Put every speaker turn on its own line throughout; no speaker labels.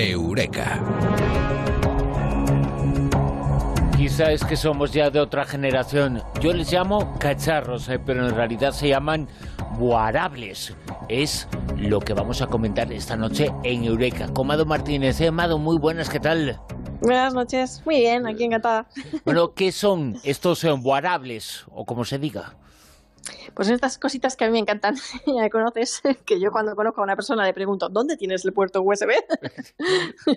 Eureka.
Quizá es que somos ya de otra generación. Yo les llamo cacharros, eh, pero en realidad se llaman guarables. Es lo que vamos a comentar esta noche en Eureka. Con Mado Martínez. Eh, Mado, muy buenas, ¿qué tal?
Buenas noches. Muy bien, aquí encantada.
Bueno, ¿qué son estos eh, guarables? O como se diga.
Pues estas cositas que a mí me encantan, ya me conoces, que yo cuando conozco a una persona le pregunto, ¿dónde tienes el puerto USB?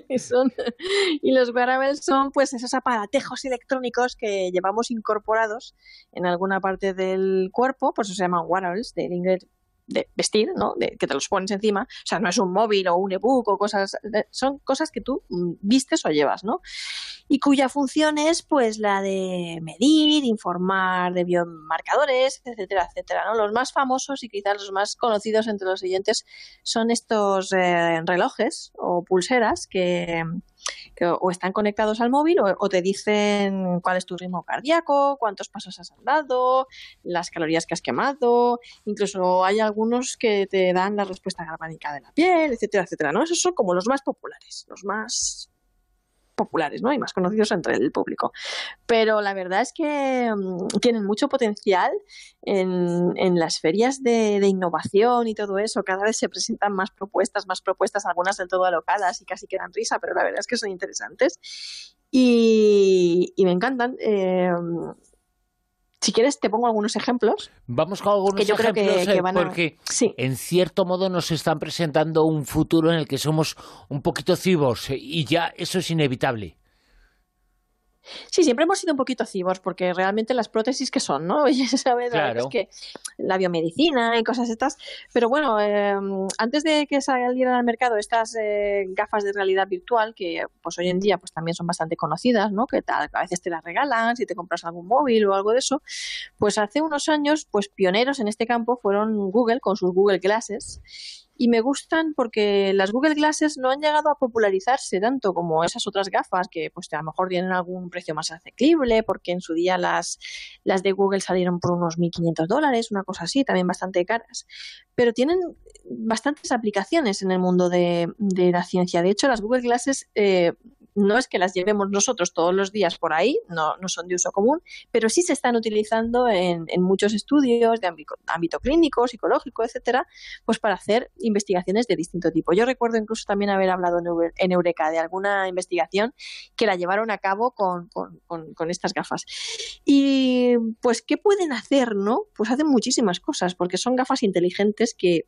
y, los wearables son pues esos aparatejos electrónicos que llevamos incorporados en alguna parte del cuerpo, por eso se llaman wearables, del inglés de vestir, ¿no? De, que te los pones encima. O sea, no es un móvil o un ebook o cosas, son cosas que tú mm, vistes o llevas, ¿no? Y cuya función es, pues, la de medir, informar de biomarcadores, etcétera, etcétera, ¿no? Los más famosos y quizás los más conocidos entre los siguientes son estos eh, relojes o pulseras que que o están conectados al móvil o, te dicen cuál es tu ritmo cardíaco, cuántos pasos has andado, las calorías que has quemado, incluso hay algunos que te dan la respuesta galvánica de la piel, etcétera, etcétera, ¿no? Esos son como los más populares, los más populares ¿no? y más conocidos entre el público. Pero la verdad es que mm, tienen mucho potencial en, en las ferias de, de, innovación y todo eso. Cada vez se presentan más propuestas, más propuestas, algunas del todo alocadas y casi quedan risa, pero la verdad es que son interesantes. Y, y me encantan. Eh, si quieres, te pongo algunos ejemplos.
Vamos con algunos ejemplos, que, eh, porque en cierto modo nos están presentando un futuro en el que somos un poquito cibos y ya eso es inevitable.
Sí, siempre hemos sido un poquito cibos, porque realmente las prótesis que son, ¿no? ¿sabes? Claro. Es que la biomedicina y cosas estas. Pero bueno, eh, antes de que salieran al mercado estas eh, gafas de realidad virtual, que pues hoy en día pues también son bastante conocidas, ¿no? Que tal, a veces te las regalan si te compras algún móvil o algo de eso. Pues hace unos años, pues pioneros en este campo fueron Google con sus Google Glasses y me gustan porque las Google Glasses no han llegado a popularizarse tanto como esas otras gafas que pues a lo mejor tienen algún precio más asequible porque en su día las, las de Google salieron por unos 1.500 dólares, una cosa así, también bastante caras, pero tienen bastantes aplicaciones en el mundo de, de la ciencia. De hecho, las Google Glasses eh, no es que las llevemos nosotros todos los días por ahí, no, no son de uso común, pero sí se están utilizando en, en muchos estudios de ámbito, clínico, psicológico, etcétera, pues para hacer investigaciones de distinto tipo. Yo recuerdo incluso también haber hablado en, Eureka de alguna investigación que la llevaron a cabo con, con, con, estas gafas. Y pues, ¿qué pueden hacer, no? Pues hacen muchísimas cosas, porque son gafas inteligentes que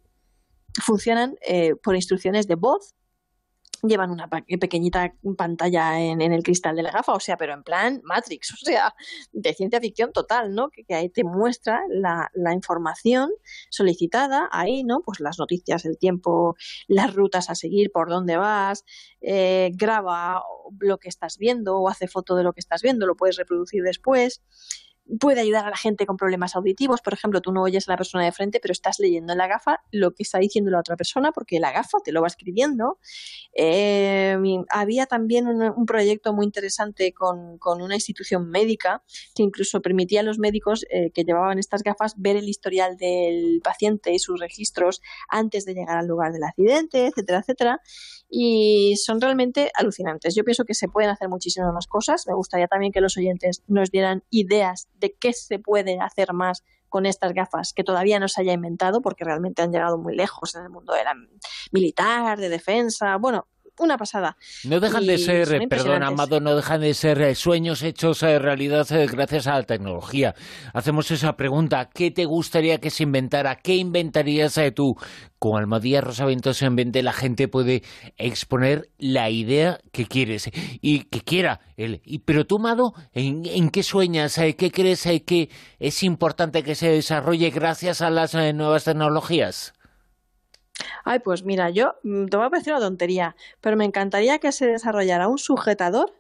funcionan eh, por instrucciones de voz llevan una pequeñita pantalla en, el cristal de la gafa, o sea, pero en plan Matrix, o sea, de ciencia ficción total, ¿no? Que, ahí te muestra la, la, información solicitada, ahí, ¿no? Pues las noticias, el tiempo, las rutas a seguir, por dónde vas, eh, graba lo que estás viendo o hace foto de lo que estás viendo, lo puedes reproducir después puede ayudar a la gente con problemas auditivos. Por ejemplo, tú no oyes a la persona de frente, pero estás leyendo en la gafa lo que está diciendo la otra persona porque la gafa te lo va escribiendo. Eh, había también un, proyecto muy interesante con, una institución médica que incluso permitía a los médicos eh, que llevaban estas gafas ver el historial del paciente y sus registros antes de llegar al lugar del accidente, etcétera, etcétera y son realmente alucinantes. Yo pienso que se pueden hacer muchísimas más cosas. Me gustaría también que los oyentes nos dieran ideas de qué se puede hacer más con estas gafas que todavía no se haya inventado porque realmente han llegado muy lejos en el mundo de la militar, de defensa. Bueno, una pasada.
No dejan de ser, perdón, Amado, no dejan de ser eh, sueños hechos eh, realidad eh, gracias a la tecnología. Hacemos esa pregunta, ¿qué te gustaría que se inventara? ¿Qué inventarías tú? Con Almadía Rosaventos en vente la gente puede exponer la idea que quieres y que quiera él. Y, pero tú, Amado, ¿en, ¿en, qué sueñas? ¿Qué crees que es importante que se desarrolle gracias a las nuevas tecnologías?
Ay, pues mira, yo mm, te voy a parecer una tontería, pero me encantaría que se desarrollara un sujetador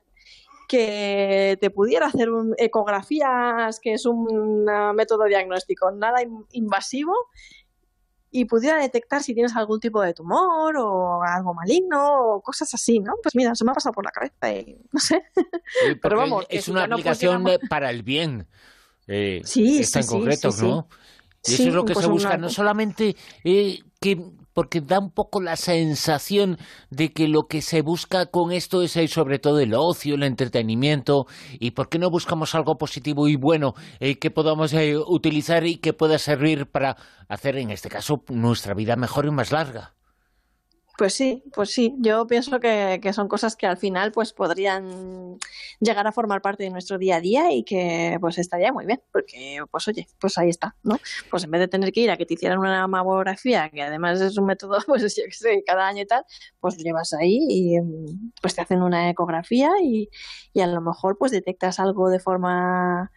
que te pudiera hacer un, ecografías, que es un método diagnóstico nada invasivo, y pudiera detectar si tienes algún tipo de tumor o algo maligno o cosas así, ¿no? Pues mira, se me ha pasado por la cabeza y no sé.
Pero vamos, es una aplicación para el bien. Eh, sí, está en concreto, ¿no? Y eso es lo que se busca, no solamente eh, que porque da un poco la sensación de que lo que se busca con esto es eh, sobre todo el ocio, el entretenimiento, y por qué no buscamos algo positivo y bueno eh, que podamos eh, utilizar y que pueda servir para hacer en este caso nuestra vida mejor y más larga.
Pues sí, pues sí. Yo pienso que, que, son cosas que al final pues podrían llegar a formar parte de nuestro día a día y que pues estaría muy bien, porque pues oye, pues ahí está, ¿no? Pues en vez de tener que ir a que te hicieran una mamografía, que además es un método, pues yo que sé, cada año y tal, pues lo llevas ahí y pues te hacen una ecografía y, y a lo mejor pues detectas algo de forma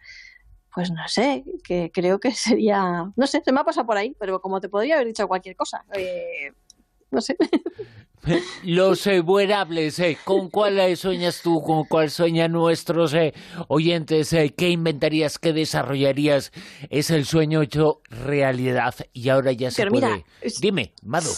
pues no sé, que creo que sería, no sé, se me ha pasado por ahí, pero como te podría haber dicho cualquier cosa. Eh, no sé.
Los eh, eh, ¿con cuál eh, sueñas tú? ¿Con cuál sueñan nuestros eh, oyentes? ¿Qué inventarías? ¿Qué desarrollarías? Es el sueño hecho realidad y ahora ya se puede. Dime, Mado.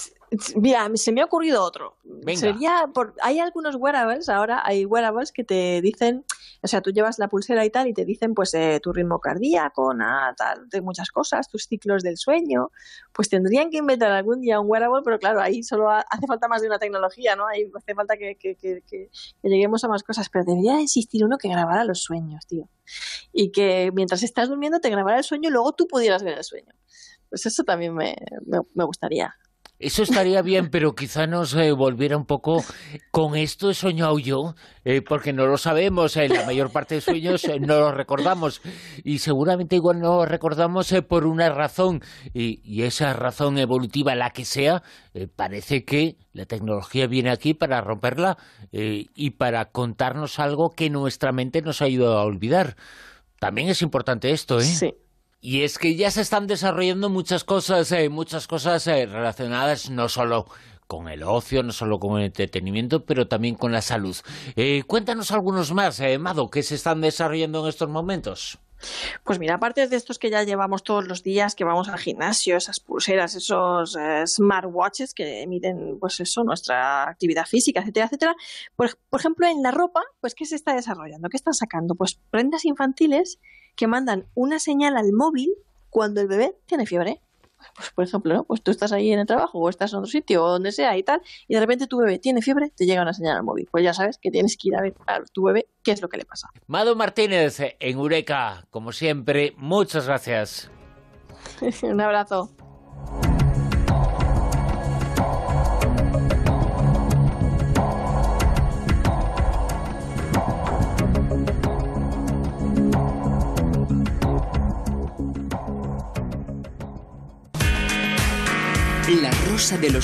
Mira, se me ha ocurrido otro. Sería por, hay algunos wearables, ahora hay wearables que te dicen, o sea, tú llevas la pulsera y tal y te dicen pues eh, tu ritmo cardíaco, nada, tal, de muchas cosas, tus ciclos del sueño. Pues tendrían que inventar algún día un wearable, pero claro, ahí solo hace falta más de una tecnología, ¿no? Ahí hace falta que, que, que, que lleguemos a más cosas, pero debería existir uno que grabara los sueños, tío. Y que mientras estás durmiendo te grabara el sueño y luego tú pudieras ver el sueño. Pues eso también me, me gustaría.
Eso estaría bien, pero quizá nos eh, volviera un poco con esto he soñado yo, eh, porque no lo sabemos, en la mayor parte de sueños eh, no lo recordamos y seguramente igual no lo recordamos por una razón y, y, esa razón evolutiva, la que sea, parece que la tecnología viene aquí para romperla y para contarnos algo que nuestra mente nos ha ido a olvidar. También es importante esto, ¿eh?
Sí.
Y es que ya se están desarrollando muchas cosas, eh, muchas cosas eh, relacionadas no solo con el ocio, no solo con el entretenimiento, pero también con la salud. Eh, cuéntanos algunos más, Mado, que se están desarrollando en estos momentos.
Pues mira, aparte de estos que ya llevamos todos los días, que vamos al gimnasio, esas pulseras, esos smartwatches que miden, pues eso, nuestra actividad física, etcétera, etcétera. Pues, por ejemplo, en la ropa, pues ¿qué se está desarrollando? ¿Qué están sacando? Pues prendas infantiles que mandan una señal al móvil cuando el bebé tiene fiebre. Pues, por ejemplo, ¿no? pues tú estás ahí en el trabajo o estás en otro sitio o donde sea y tal, y de repente tu bebé tiene fiebre, te llega una señal al móvil. Pues ya sabes que tienes que ir a ver a tu bebé qué es lo que le pasa.
Mado Martínez, en Eureka, como siempre, muchas gracias.
Un abrazo.
De los